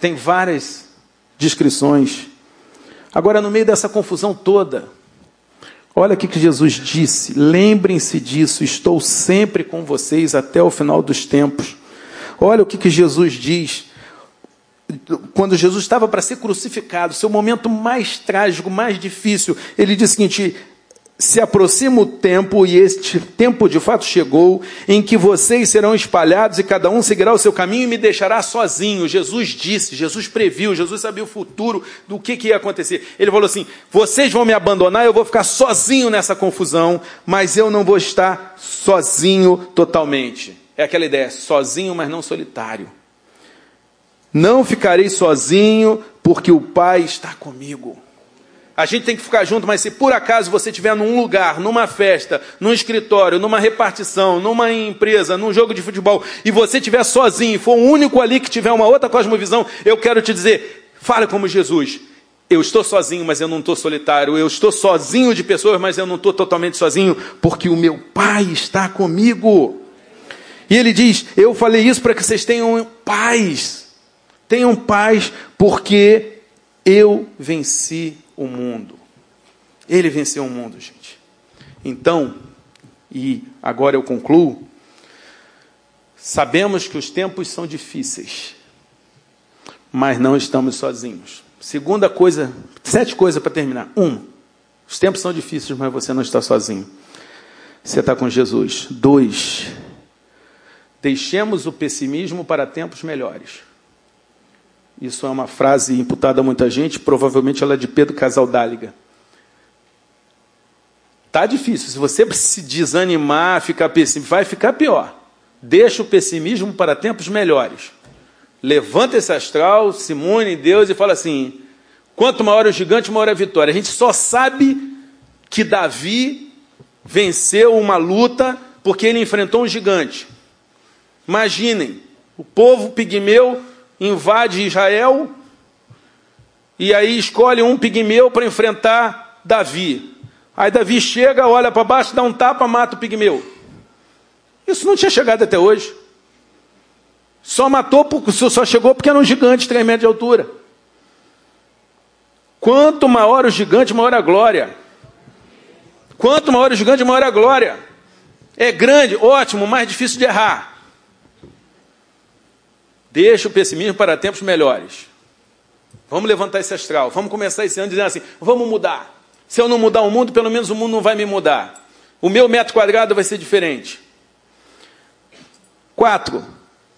Tem várias descrições. Agora, no meio dessa confusão toda, olha o que Jesus disse: lembrem-se disso, estou sempre com vocês até o final dos tempos. Olha o que Jesus diz. Quando Jesus estava para ser crucificado, seu momento mais trágico, mais difícil, ele disse o seguinte: se aproxima o tempo, e este tempo de fato chegou, em que vocês serão espalhados e cada um seguirá o seu caminho e me deixará sozinho. Jesus disse, Jesus previu, Jesus sabia o futuro do que, que ia acontecer. Ele falou assim: vocês vão me abandonar, eu vou ficar sozinho nessa confusão, mas eu não vou estar sozinho totalmente. É aquela ideia, sozinho, mas não solitário. Não ficarei sozinho, porque o Pai está comigo. A gente tem que ficar junto, mas se por acaso você estiver num lugar, numa festa, num escritório, numa repartição, numa empresa, num jogo de futebol, e você estiver sozinho, for o único ali que tiver uma outra cosmovisão, eu quero te dizer, fale como Jesus. Eu estou sozinho, mas eu não estou solitário. Eu estou sozinho de pessoas, mas eu não estou totalmente sozinho, porque o meu Pai está comigo. E ele diz: Eu falei isso para que vocês tenham paz. Tenham paz, porque eu venci o mundo. Ele venceu o mundo, gente. Então, e agora eu concluo, sabemos que os tempos são difíceis, mas não estamos sozinhos. Segunda coisa, sete coisas para terminar. Um, os tempos são difíceis, mas você não está sozinho. Você está com Jesus. Dois, deixemos o pessimismo para tempos melhores. Isso é uma frase imputada a muita gente, provavelmente ela é de Pedro Casaldáliga. Tá difícil. Se você se desanimar, ficar pessimista, vai ficar pior. Deixa o pessimismo para tempos melhores. Levanta esse astral, se em Deus e fala assim: quanto maior o gigante, maior a vitória. A gente só sabe que Davi venceu uma luta porque ele enfrentou um gigante. Imaginem, o povo pigmeu invade Israel e aí escolhe um pigmeu para enfrentar Davi. Aí Davi chega, olha para baixo, dá um tapa, mata o pigmeu. Isso não tinha chegado até hoje. Só matou, só chegou porque era um gigante, 3 metros de altura. Quanto maior o gigante, maior a glória. Quanto maior o gigante, maior a glória. É grande, ótimo, mais difícil de errar. Deixa o pessimismo para tempos melhores. Vamos levantar esse astral. Vamos começar esse ano dizendo assim: vamos mudar. Se eu não mudar o mundo, pelo menos o mundo não vai me mudar. O meu metro quadrado vai ser diferente. Quatro,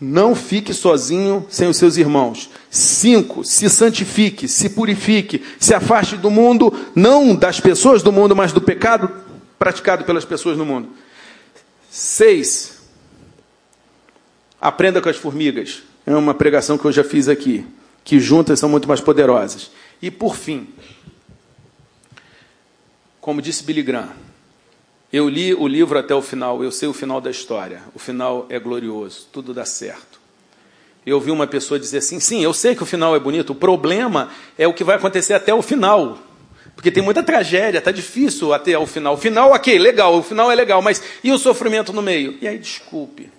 não fique sozinho sem os seus irmãos. Cinco, se santifique, se purifique, se afaste do mundo, não das pessoas do mundo, mas do pecado praticado pelas pessoas no mundo. Seis, aprenda com as formigas. É uma pregação que eu já fiz aqui, que juntas são muito mais poderosas. E por fim, como disse Billy Graham, eu li o livro até o final, eu sei o final da história. O final é glorioso, tudo dá certo. Eu vi uma pessoa dizer assim: sim, eu sei que o final é bonito, o problema é o que vai acontecer até o final. Porque tem muita tragédia, está difícil até o final. O final, ok, legal, o final é legal, mas e o sofrimento no meio? E aí, desculpe,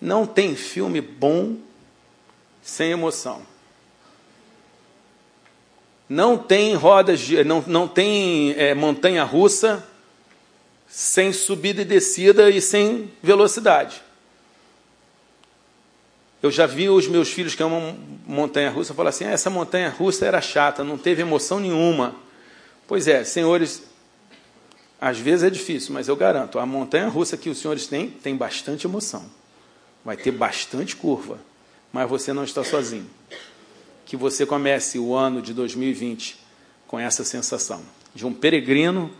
não tem filme bom sem emoção. Não tem rodas, de, não, não tem é, montanha russa sem subida e descida e sem velocidade. Eu já vi os meus filhos que amam montanha russa falar assim: ah, essa montanha russa era chata, não teve emoção nenhuma. Pois é, senhores, às vezes é difícil, mas eu garanto, a montanha russa que os senhores têm tem bastante emoção. Vai ter bastante curva, mas você não está sozinho. Que você comece o ano de 2020 com essa sensação de um peregrino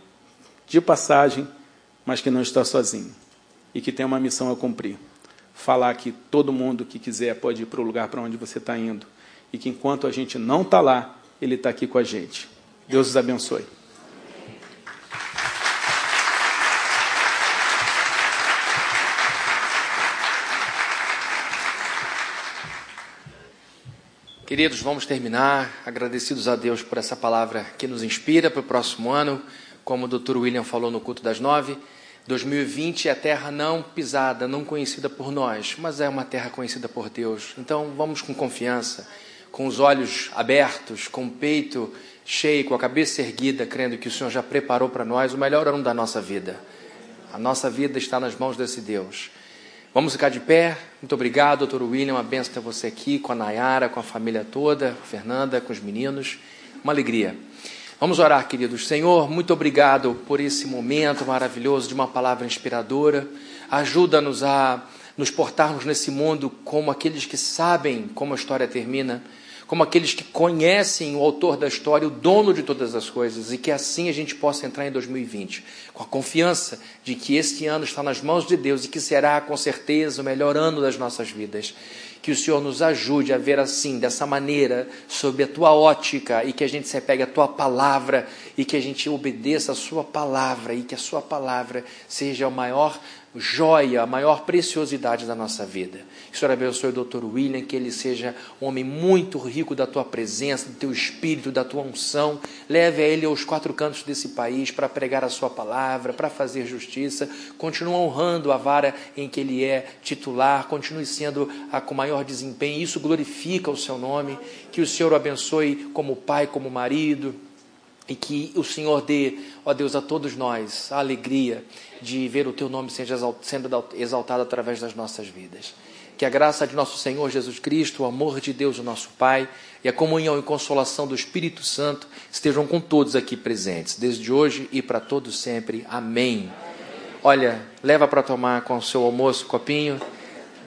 de passagem mas que não está sozinho e que tem uma missão a cumprir. Falar que todo mundo que quiser pode ir para o lugar para onde você está indo e que enquanto a gente não está lá, Ele está aqui com a gente. Deus os abençoe. Queridos, vamos terminar agradecidos a Deus por essa palavra que nos inspira para o próximo ano. Como o Dr. William falou no culto das nove, 2020 é terra não pisada, não conhecida por nós, mas é uma terra conhecida por Deus. Então vamos com confiança, com os olhos abertos, com o peito cheio, com a cabeça erguida, crendo que o Senhor já preparou para nós o melhor ano da nossa vida. A nossa vida está nas mãos desse Deus. Vamos ficar de pé. Muito obrigado, doutor William. Uma benção ter você aqui, com a Nayara, com a família toda, a Fernanda, com os meninos. Uma alegria. Vamos orar, queridos. Senhor, muito obrigado por esse momento maravilhoso de uma palavra inspiradora. Ajuda-nos a nos portarmos nesse mundo como aqueles que sabem como a história termina, como aqueles que conhecem o autor da história, o dono de todas as coisas, e que assim a gente possa entrar em 2020 com a confiança de que este ano está nas mãos de Deus e que será com certeza o melhor ano das nossas vidas. Que o Senhor nos ajude a ver assim, dessa maneira, sob a tua ótica, e que a gente se apegue à tua palavra, e que a gente obedeça a sua palavra, e que a sua palavra seja a maior joia, a maior preciosidade da nossa vida. Que o Senhor abençoe o Dr. William, que ele seja um homem muito rico da tua presença, do teu espírito, da tua unção. Leve a ele aos quatro cantos desse país para pregar a sua palavra, para fazer justiça. Continue honrando a vara em que ele é titular, continue sendo a com maior desempenho. Isso glorifica o seu nome. Que o Senhor o abençoe como pai, como marido. E que o Senhor dê, ó Deus, a todos nós a alegria de ver o teu nome sendo exaltado através das nossas vidas. Que a graça de nosso Senhor Jesus Cristo, o amor de Deus, o nosso Pai, e a comunhão e consolação do Espírito Santo estejam com todos aqui presentes, desde hoje e para todos sempre. Amém. Olha, leva para tomar com o seu almoço, copinho.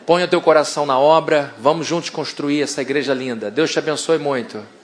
Põe o teu coração na obra. Vamos juntos construir essa igreja linda. Deus te abençoe muito.